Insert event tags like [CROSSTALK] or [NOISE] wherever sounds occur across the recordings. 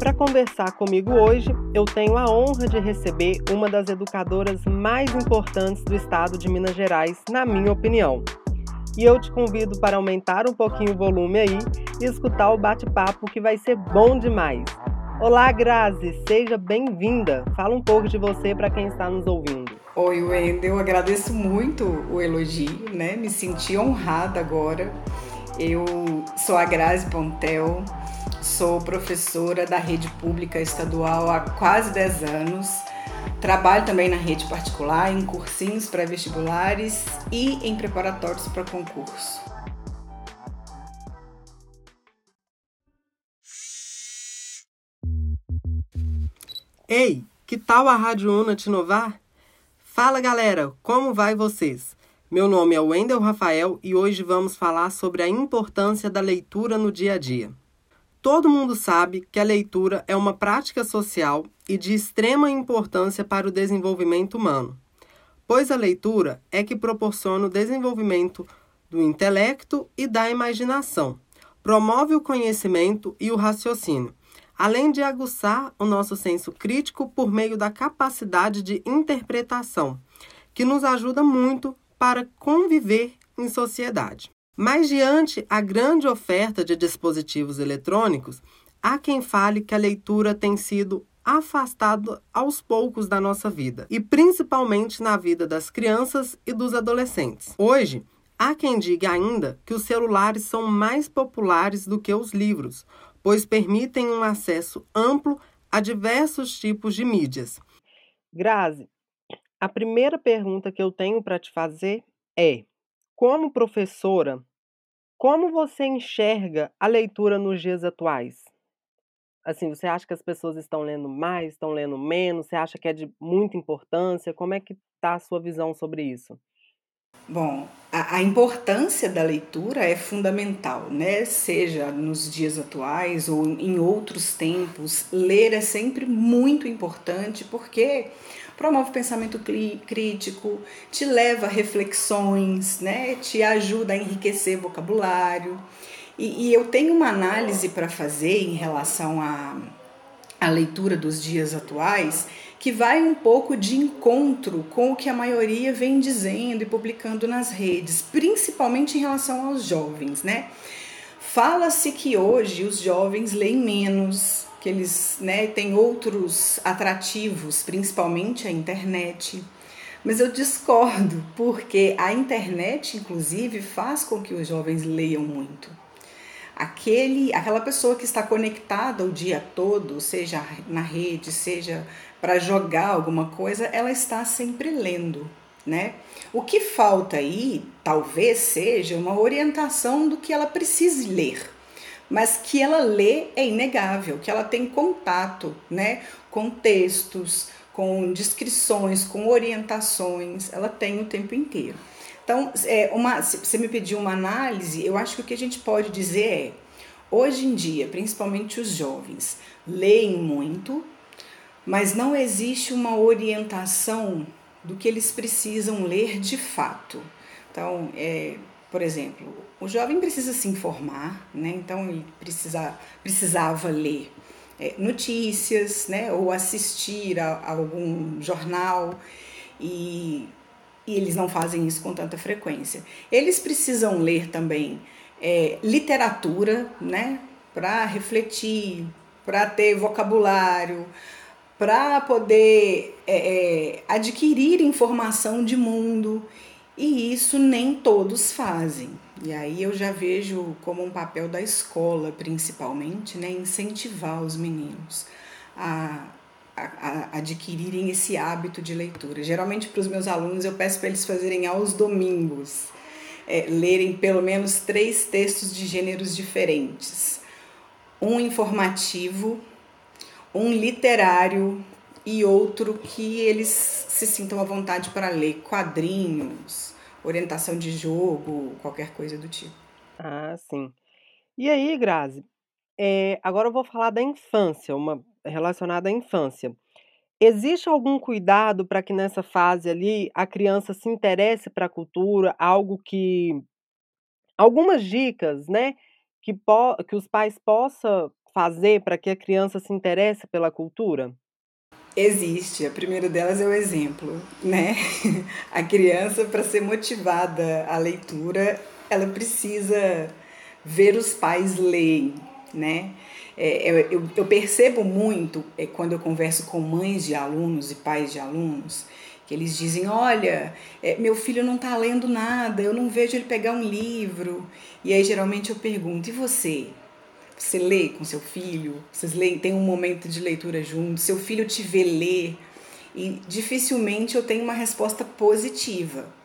Para conversar comigo hoje, eu tenho a honra de receber uma das educadoras mais importantes do estado de Minas Gerais, na minha opinião. E eu te convido para aumentar um pouquinho o volume aí e escutar o bate-papo que vai ser bom demais. Olá, Grazi, seja bem-vinda. Fala um pouco de você para quem está nos ouvindo. Oi, Wendel, eu agradeço muito o elogio, né? Me senti honrada agora. Eu sou a Grazi Pontel, sou professora da rede pública estadual há quase 10 anos. Trabalho também na rede particular, em cursinhos pré-vestibulares e em preparatórios para concurso. Ei, que tal a Rádio Una te inovar? Fala galera, como vai vocês? Meu nome é Wendel Rafael e hoje vamos falar sobre a importância da leitura no dia a dia. Todo mundo sabe que a leitura é uma prática social e de extrema importância para o desenvolvimento humano, pois a leitura é que proporciona o desenvolvimento do intelecto e da imaginação, promove o conhecimento e o raciocínio além de aguçar o nosso senso crítico por meio da capacidade de interpretação, que nos ajuda muito para conviver em sociedade. Mas diante a grande oferta de dispositivos eletrônicos, há quem fale que a leitura tem sido afastada aos poucos da nossa vida, e principalmente na vida das crianças e dos adolescentes. Hoje, há quem diga ainda que os celulares são mais populares do que os livros, pois permitem um acesso amplo a diversos tipos de mídias. Grazi, a primeira pergunta que eu tenho para te fazer é: como professora, como você enxerga a leitura nos dias atuais? Assim, você acha que as pessoas estão lendo mais, estão lendo menos? Você acha que é de muita importância? Como é que está a sua visão sobre isso? Bom, a, a, importância da leitura é fundamental, né? Seja nos dias atuais ou em outros tempos, ler é sempre muito importante porque promove pensamento crítico, te leva a reflexões, né? Te ajuda a enriquecer vocabulário. E, e eu tenho uma análise para fazer em relação à leitura dos dias atuais que vai um pouco de encontro com o que a maioria vem dizendo e publicando nas redes, principalmente em relação aos jovens, né? Fala-se que hoje os jovens leem menos, que eles né, têm outros atrativos, principalmente a internet. Mas eu discordo, porque a internet, inclusive, faz com que os jovens leiam muito. Aquele, aquela pessoa que está conectada o dia todo, seja na rede, seja para jogar alguma coisa, ela está sempre lendo, né? O que falta aí, talvez seja uma orientação do que ela precise ler, mas que ela lê é inegável, que ela tem contato, né, com textos, com descrições, com orientações, ela tem o tempo inteiro. Então, é uma, se você me pediu uma análise, eu acho que o que a gente pode dizer é, hoje em dia, principalmente os jovens, leem muito, mas não existe uma orientação do que eles precisam ler de fato. Então, é, por exemplo, o jovem precisa se informar, né? então ele precisa, precisava ler é, notícias né? ou assistir a, a algum jornal e, e, eles não fazem isso com tanta frequência. Eles precisam ler também é, literatura né? para refletir, para ter vocabulário, para poder é, é, adquirir informação de mundo e isso nem todos fazem. E aí eu já vejo como um papel da escola, principalmente, né, incentivar os meninos a, a, a adquirirem esse hábito de leitura. Geralmente para os meus alunos eu peço para eles fazerem aos domingos, é, lerem pelo menos três textos de gêneros diferentes. Um informativo, um literário e outro que eles se sintam à vontade para ler quadrinhos, orientação de jogo, qualquer coisa do tipo. Ah, sim. E aí, Grazi, é, agora eu vou falar da infância, uma relacionada à infância. Existe algum cuidado para que nessa fase ali a criança se interesse para a cultura, algo que algumas dicas, né, que, po que os pais possa fazer para que a criança se interesse pela cultura? Existe. A primeira delas é o exemplo, né? [LAUGHS] A criança, para ser motivada à leitura, ela precisa ver os pais lerem, né? É, eu, eu, percebo muito é, quando eu converso com mães de alunos e pais de alunos que eles dizem: Olha, é, meu filho não está lendo nada, eu não vejo ele pegar um livro. E aí geralmente eu pergunto: E você? Você lê com seu filho? Vocês leem, tem um momento de leitura junto? Seu filho te vê ler? E dificilmente eu tenho uma resposta positiva.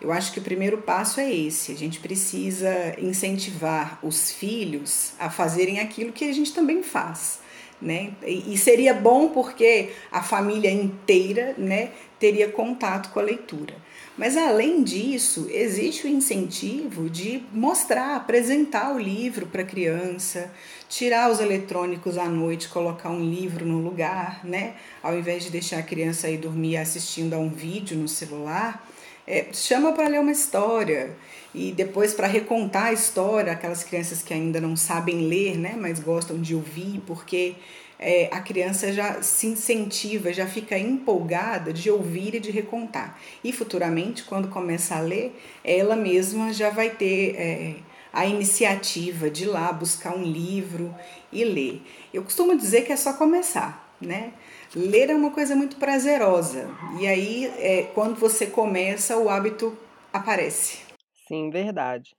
Eu acho que o primeiro passo é esse: a gente precisa incentivar os filhos a fazerem aquilo que a gente também faz. Né? E seria bom porque a família inteira né, teria contato com a leitura. Mas além disso, existe o incentivo de mostrar, apresentar o livro para a criança, tirar os eletrônicos à noite, colocar um livro no lugar, né? Ao invés de deixar a criança aí dormir assistindo a um vídeo no celular, é, chama para ler uma história e depois para recontar a história, aquelas crianças que ainda não sabem ler, né, mas gostam de ouvir, porque é, a criança já se incentiva, já fica empolgada de ouvir e de recontar. E futuramente, quando começa a ler, ela mesma já vai ter é, a iniciativa de ir lá buscar um livro e ler. Eu costumo dizer que é só começar, né? Ler é uma coisa muito prazerosa. E aí, é, quando você começa, o hábito aparece. Sim, verdade.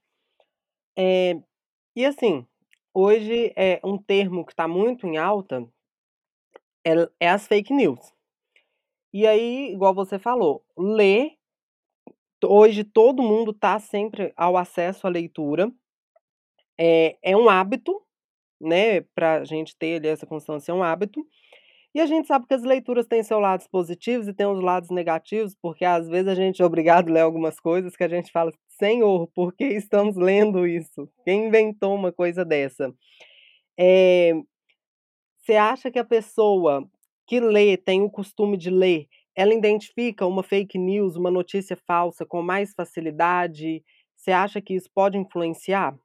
É, e assim, hoje é um termo que está muito em alta é, é as fake news. E aí, igual você falou, ler. Hoje todo mundo está sempre ao acesso à leitura. É, é um hábito, né? Para a gente ter essa constância, é um hábito. E a gente sabe que as leituras têm seus lados positivos e têm os lados negativos, porque às vezes a gente é obrigado a ler algumas coisas que a gente fala, Senhor, por que estamos lendo isso? Quem inventou uma coisa dessa? É, você acha que a pessoa que lê, tem o costume de ler, ela identifica uma fake news, uma notícia falsa com mais facilidade? Você acha que isso pode influenciar?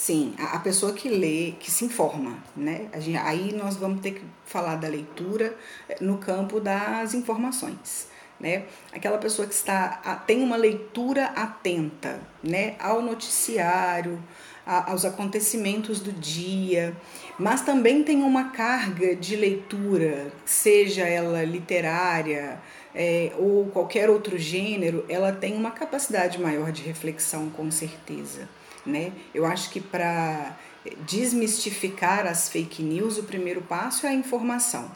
Sim, a pessoa que lê, que se informa, né? Gente, aí nós vamos ter que falar da leitura eh, no campo das informações, né? Aquela pessoa que está tem uma leitura atenta, né, ao noticiário, a, aos acontecimentos do dia, mas também tem uma carga de leitura, seja ela literária é, ou qualquer outro gênero, ela tem uma capacidade maior de reflexão, com certeza né? Eu acho que para desmistificar as fake news, o primeiro passo é a informação.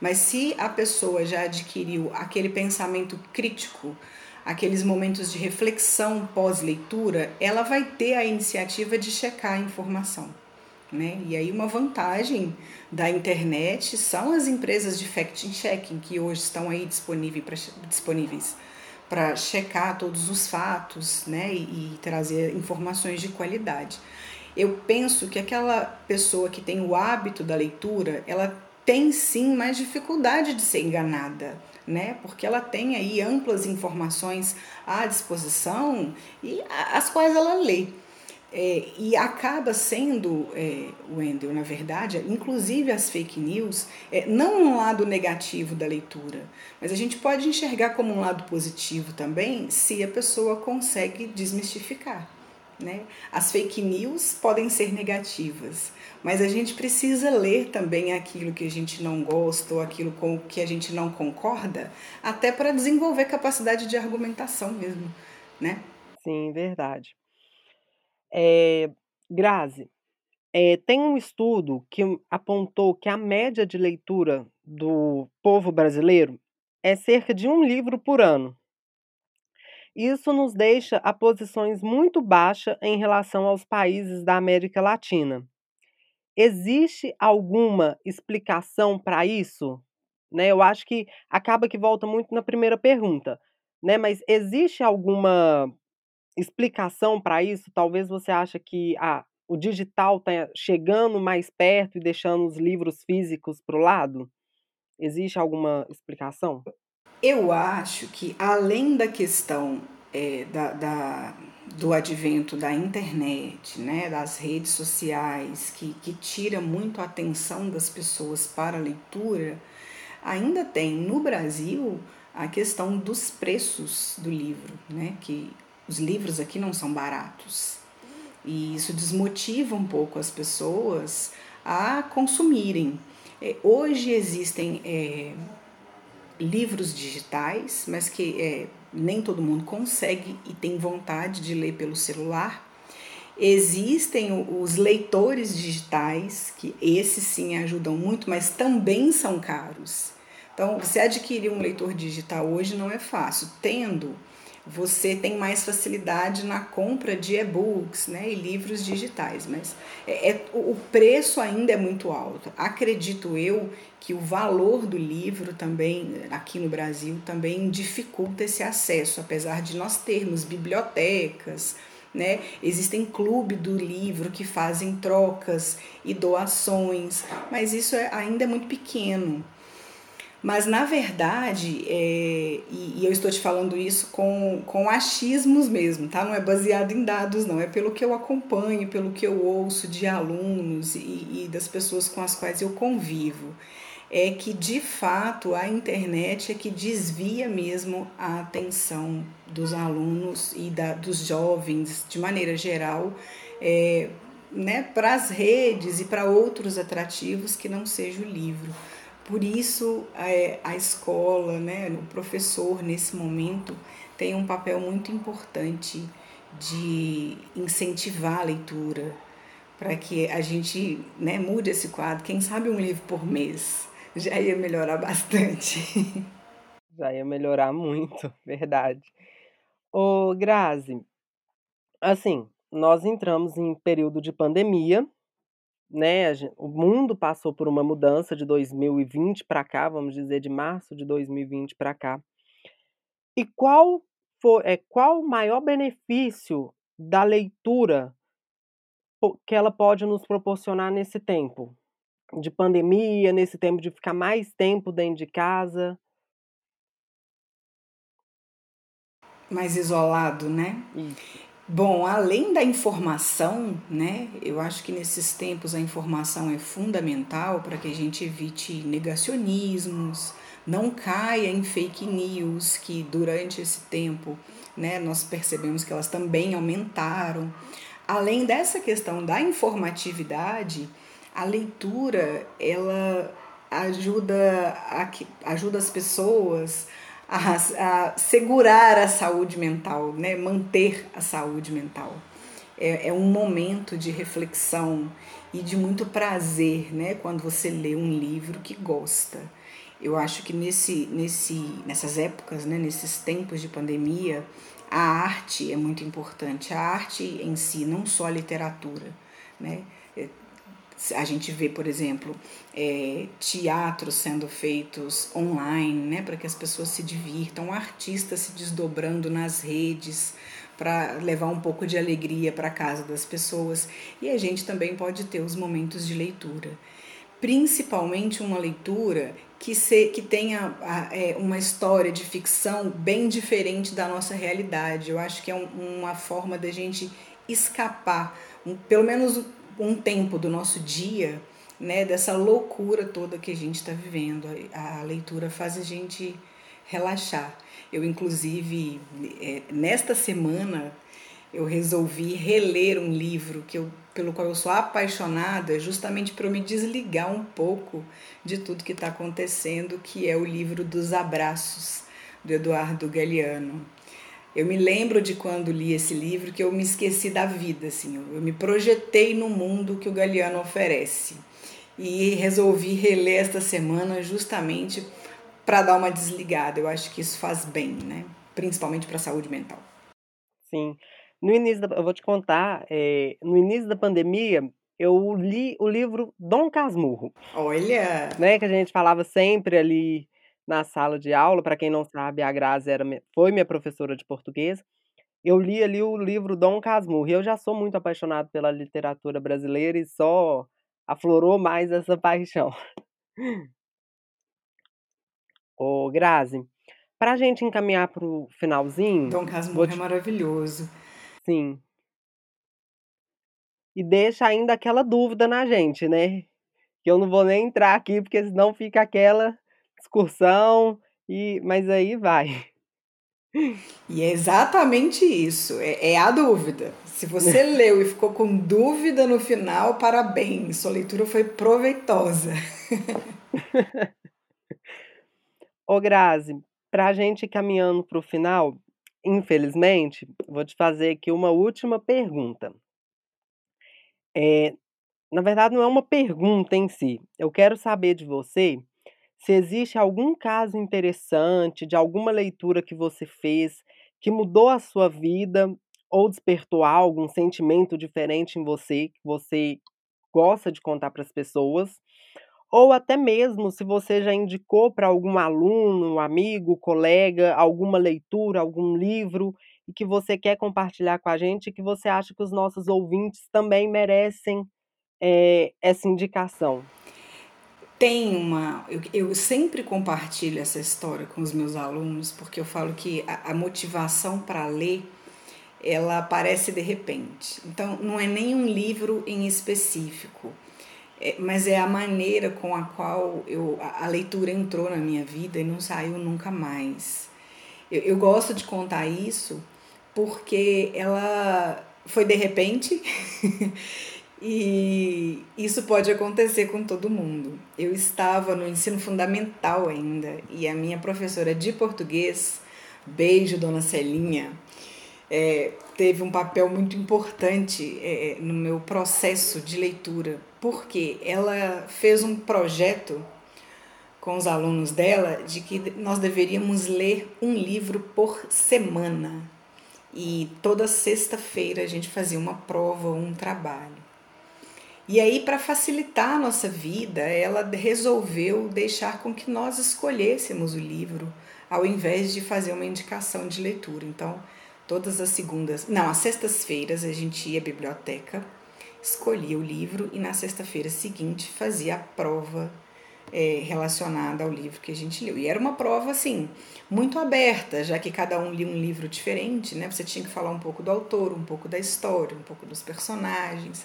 Mas se a pessoa já adquiriu aquele pensamento crítico, aqueles momentos de reflexão pós-leitura, ela vai ter a iniciativa de checar a informação. Né? E aí uma vantagem da internet são as empresas de fact-checking que hoje estão aí disponíveis para checar todos os fatos né, e, e trazer informações de qualidade. Eu penso que aquela pessoa que tem o hábito da leitura, ela tem sim mais dificuldade de ser enganada, né? Porque ela tem aí amplas informações à disposição e as quais ela lê. É, e acaba sendo, é, Wendel, na verdade, inclusive as fake news, é, não um lado negativo da leitura, mas a gente pode enxergar como um lado positivo também se a pessoa consegue desmistificar. Né? As fake news podem ser negativas, mas a gente precisa ler também aquilo que a gente não gosta ou aquilo com que a gente não concorda, até para desenvolver capacidade de argumentação mesmo, né? Sim, verdade. É, Grazi, é, tem um estudo que apontou que a média de leitura do povo brasileiro é cerca de um livro por ano. Isso nos deixa a posições muito baixas em relação aos países da América Latina. Existe alguma explicação para isso? Né, eu acho que acaba que volta muito na primeira pergunta, né? Mas existe alguma explicação para isso? Talvez você acha que ah, o digital está chegando mais perto e deixando os livros físicos para o lado? Existe alguma explicação? Eu acho que além da questão é, da, da, do advento da internet, né, das redes sociais, que, que tira muito a atenção das pessoas para a leitura, ainda tem no Brasil a questão dos preços do livro, né, que os livros aqui não são baratos. E isso desmotiva um pouco as pessoas a consumirem. É, hoje existem é, livros digitais, mas que é, nem todo mundo consegue e tem vontade de ler pelo celular. Existem os leitores digitais, que esses sim ajudam muito, mas também são caros. Então, você adquirir um leitor digital hoje não é fácil. Tendo você tem mais facilidade na compra de e-books né, e livros digitais, mas é, é, o preço ainda é muito alto. Acredito eu que o valor do livro também, aqui no Brasil, também dificulta esse acesso, apesar de nós termos bibliotecas, né? Existem clubes do livro que fazem trocas e doações, mas isso é, ainda é muito pequeno. Mas, na verdade, é, e, e, eu estou te falando isso com, com achismos mesmo, tá? Não é baseado em dados, não. É pelo que eu acompanho, pelo que eu ouço de alunos e, e das pessoas com as quais eu convivo. É que, de fato, a internet é que desvia mesmo a atenção dos alunos e da, dos jovens, de maneira geral, é, né, para as redes e para outros atrativos que não seja o livro. Por isso, é, a escola, né, o professor, nesse momento, tem um papel muito importante de incentivar a leitura, para que a gente né, mude esse quadro. Quem sabe um livro por mês já ia melhorar bastante. [LAUGHS] Já ia melhorar muito, [LAUGHS] verdade. Ô, Grazi, assim, nós entramos em período de pandemia, né, o mundo passou por uma mudança de 2020 para cá, vamos dizer, de março de 2020 para cá. E qual foi, é, qual o maior benefício da leitura que ela pode nos proporcionar nesse tempo de pandemia, nesse tempo de ficar mais tempo dentro de casa? Mais isolado, né? Isso. Bom, além da informação, né? Eu acho que nesses tempos a informação é fundamental para que a gente evite negacionismos, não caia em fake news, que durante esse tempo, né, nós percebemos que elas também aumentaram. Além dessa questão da informatividade, a leitura ela ajuda, a, ajuda as pessoas a, a segurar a saúde mental, né? manter a saúde mental. É, é um momento de reflexão e de muito prazer né? quando você lê um livro que gosta. Eu acho que nesse, nesse, nessas épocas, né? nesses tempos de pandemia, a arte é muito importante. A arte em si, não só a literatura. Né? A gente vê, por exemplo, é, teatros sendo feitos online, né, para que as pessoas se divirtam, artistas se desdobrando nas redes para levar um pouco de alegria para casa das pessoas. E a gente também pode ter os momentos de leitura. Principalmente uma leitura que, se, que tenha é, uma história de ficção bem diferente da nossa realidade. Eu acho que é um, uma forma da gente escapar, um, pelo menos um tempo do nosso dia, né, dessa loucura toda que a gente está vivendo. A, leitura faz a gente relaxar. Eu, inclusive, é, nesta semana, eu resolvi reler um livro que eu, pelo qual eu sou apaixonada, justamente para me desligar um pouco de tudo que está acontecendo, que é o livro dos abraços, do Eduardo Galeano. Eu me lembro de quando li esse livro que eu me esqueci da vida, assim, eu me projetei no mundo que o Galeano oferece. E resolvi reler esta semana justamente para dar uma desligada. Eu acho que isso faz bem, né? Principalmente para a saúde mental. Sim. No início da, eu vou te contar, é, no início da pandemia, eu li o livro Dom Casmurro. Olha! Né, que a gente falava sempre ali na sala de aula. Para quem não sabe, a Grazi era, foi minha professora de português. Eu li ali o livro Dom Casmurro. E eu já sou muito apaixonado pela literatura brasileira e só aflorou mais essa paixão. Ô, Grazi, Para a gente encaminhar para o finalzinho. Dom Casmurro te... é maravilhoso. Sim. E deixa ainda aquela dúvida na gente, né? Que eu não vou nem entrar aqui, porque senão fica aquela discussão, e mas aí vai. E é exatamente isso, é, é a dúvida. Se você [LAUGHS] leu e ficou com dúvida no final, parabéns, sua leitura foi proveitosa. Ô Grazi, para a gente caminhando para o final, infelizmente, vou te fazer aqui uma última pergunta. É, na verdade, não é uma pergunta em si. Eu quero saber de você se existe algum caso interessante de alguma leitura que você fez que mudou a sua vida ou despertou algo, um sentimento diferente em você que você gosta de contar para as pessoas, ou até mesmo se você já indicou para algum aluno, amigo, colega, alguma leitura, algum livro e que você quer compartilhar com a gente, que você acha que os nossos ouvintes também merecem é, essa indicação tem uma. Eu, eu, sempre compartilho essa história com os meus alunos, porque eu falo que a, a motivação para ler ela aparece de repente. Então, não é nenhum livro em específico, é, mas é a maneira com a qual eu, a, a, leitura entrou na minha vida e não saiu nunca mais. Eu, eu gosto de contar isso porque ela foi de repente [LAUGHS] E isso pode acontecer com todo mundo. Eu estava no ensino fundamental ainda e a minha professora de português, beijo, dona Celinha, é, teve um papel muito importante é, no meu processo de leitura, porque ela fez um projeto com os alunos dela de que nós deveríamos ler um livro por semana. E toda sexta-feira a gente fazia uma prova, um trabalho. E aí, para facilitar a nossa vida, ela resolveu deixar com que nós escolhêssemos o livro, ao invés de fazer uma indicação de leitura. Então, todas as segundas, não, às sextas-feiras a gente ia à biblioteca, escolhia o livro e na sexta-feira seguinte fazia a prova é, relacionada ao livro que a gente leu. E era uma prova, assim, muito aberta, já que cada um lia um livro diferente, né? Você tinha que falar um pouco do autor, um pouco da história, um pouco dos personagens.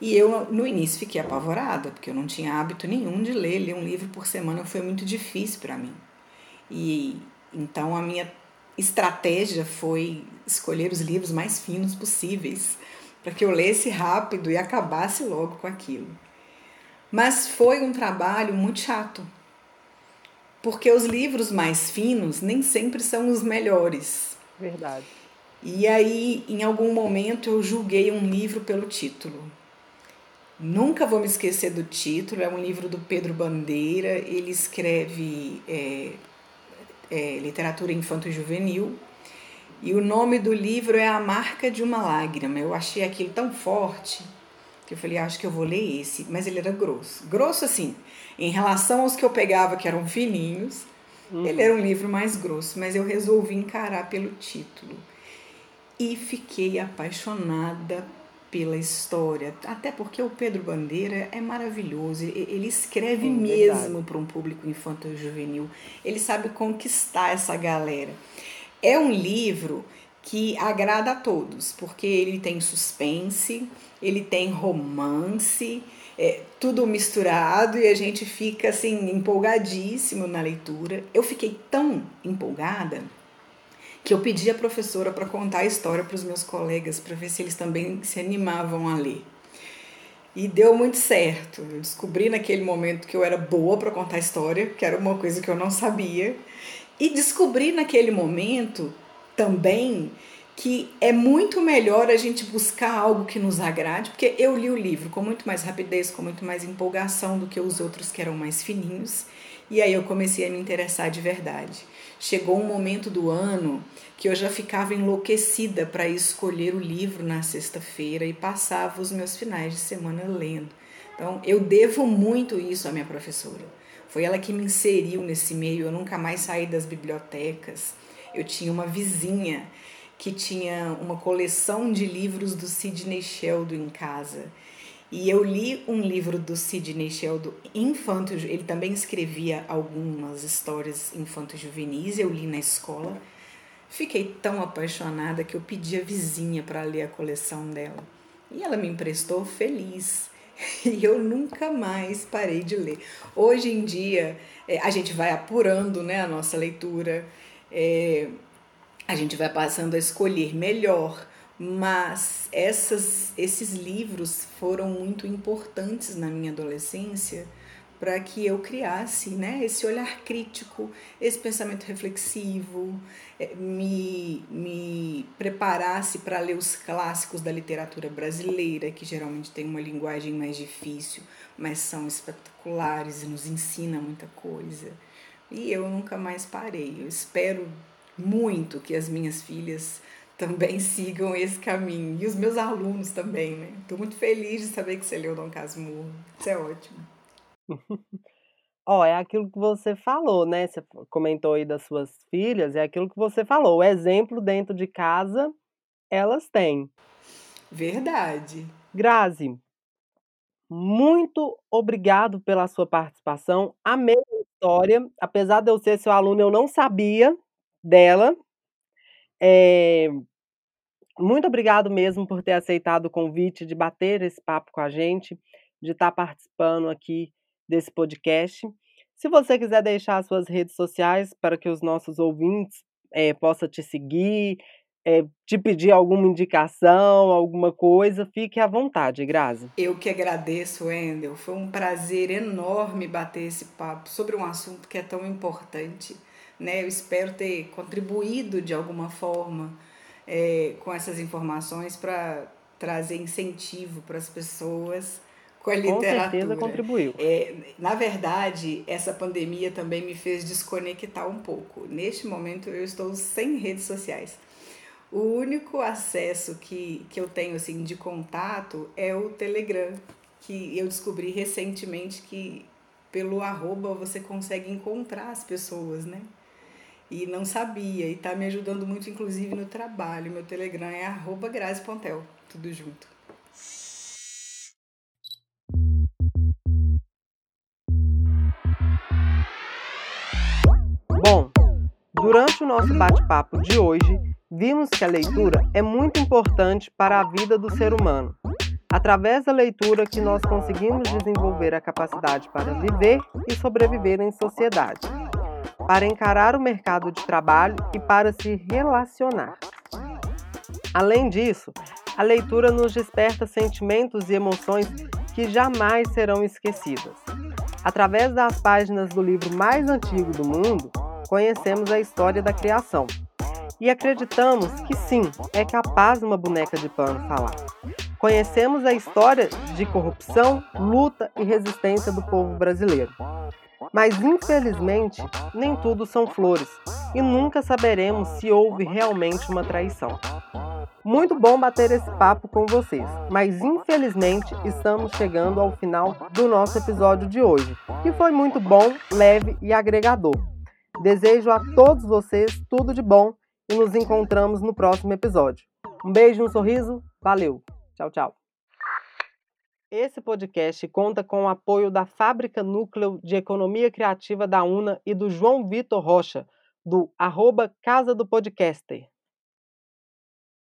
E eu, no início, fiquei apavorada, porque eu não tinha hábito nenhum de ler. Ler um livro por semana foi muito difícil para mim. E então a minha estratégia foi escolher os livros mais finos possíveis, para que eu lesse rápido e acabasse logo com aquilo. Mas foi um trabalho muito chato, porque os livros mais finos nem sempre são os melhores. Verdade. E aí, em algum momento, eu julguei um livro pelo título. Nunca vou me esquecer do título, é um livro do Pedro Bandeira, ele escreve é, é, literatura infanto-juvenil, e o nome do livro é A Marca de uma Lágrima. Eu achei aquilo tão forte que eu falei, acho que eu vou ler esse, mas ele era grosso. Grosso assim, em relação aos que eu pegava que eram fininhos, uhum. ele era um livro mais grosso, mas eu resolvi encarar pelo título. E fiquei apaixonada pela história, até porque o Pedro Bandeira é maravilhoso, ele escreve Sim, mesmo para um público infantil juvenil, ele sabe conquistar essa galera. É um livro que agrada a todos, porque ele tem suspense, ele tem romance, é, tudo misturado e a gente fica assim empolgadíssimo na leitura. Eu fiquei tão empolgada que eu pedi à professora para contar a história para os meus colegas, para ver se eles também se animavam a ler. E deu muito certo. Eu descobri naquele momento que eu era boa para contar história, que era uma coisa que eu não sabia. E descobri naquele momento também que é muito melhor a gente buscar algo que nos agrade, porque eu li o livro com muito mais rapidez, com muito mais empolgação do que os outros que eram mais fininhos, e aí eu comecei a me interessar de verdade. Chegou um momento do ano que eu já ficava enlouquecida para escolher o livro na sexta-feira e passava os meus finais de semana lendo. Então, eu devo muito isso à minha professora. Foi ela que me inseriu nesse meio. Eu nunca mais saí das bibliotecas. Eu tinha uma vizinha que tinha uma coleção de livros do Sidney Sheldon em casa. E eu li um livro do Sidney Sheldon, Infanto, ele também escrevia algumas histórias infanto-juvenis, eu li na escola. Fiquei tão apaixonada que eu pedi a vizinha para ler a coleção dela. E ela me emprestou feliz. [LAUGHS] E eu nunca mais parei de ler. Hoje em dia, é, a gente vai apurando né, a nossa leitura, é, a gente vai passando a escolher melhor mas essas, esses livros foram muito importantes na minha adolescência para que eu criasse né, esse olhar crítico, esse pensamento reflexivo, é, me, me preparasse para ler os clássicos da literatura brasileira, que geralmente tem uma linguagem mais difícil, mas são espetaculares e nos ensina muita coisa. E eu nunca mais parei. Eu espero muito que as minhas filhas também [LAUGHS] sigam esse caminho. E os meus alunos também, né? Estou muito feliz de saber que você leu Dom Casmurro. Isso é ótimo. [LAUGHS] Ó, é aquilo que você falou, né? Você comentou aí das suas filhas, é aquilo que você falou. O exemplo dentro de casa, elas têm. Verdade. Grazi, muito obrigado pela sua participação. Amei a história. Apesar de eu ser seu aluno, eu não sabia dela. É, muito obrigado mesmo por ter aceitado o convite de bater esse papo com a gente, de estar participando aqui desse podcast. Se você quiser deixar suas redes sociais para que os nossos ouvintes é, possam te seguir, é, te pedir alguma indicação, alguma coisa, fique à vontade, Grazi. Eu que agradeço, Wendel. Foi um prazer enorme bater esse papo sobre um assunto que é tão importante né? Eu espero ter contribuído de alguma forma é, com essas informações para trazer incentivo para as pessoas com a literatura. Com certeza contribuiu. É, na verdade, essa pandemia também me fez desconectar um pouco. Neste momento, eu estou sem redes sociais. O único acesso que, que eu tenho assim de contato é o Telegram, que eu descobri recentemente que pelo arroba você consegue encontrar as pessoas, né? E não sabia e está me ajudando muito inclusive no trabalho. Meu Telegram é arroba tudo junto. Bom, durante o nosso bate-papo de hoje, vimos que a leitura é muito importante para a vida do ser humano. Através da leitura que nós conseguimos desenvolver a capacidade para viver e sobreviver em sociedade para encarar o mercado de trabalho e para se relacionar. Além disso, a leitura nos desperta sentimentos e emoções que jamais serão esquecidas. Através das páginas do livro mais antigo do mundo, conhecemos a história da criação. E acreditamos que sim, é capaz uma boneca de pano falar. Conhecemos a história de corrupção, luta e resistência do povo brasileiro. Mas infelizmente, nem tudo são flores e nunca saberemos se houve realmente uma traição. Muito bom bater esse papo com vocês, mas infelizmente estamos chegando ao final do nosso episódio de hoje, que foi muito bom, leve e agregador. Desejo a todos vocês tudo de bom e nos encontramos no próximo episódio. Um beijo, um sorriso, valeu! Tchau, tchau! Esse podcast conta com o apoio da Fábrica Núcleo de Economia Criativa da UNA e do João Vitor Rocha, do arroba Casa do Podcaster.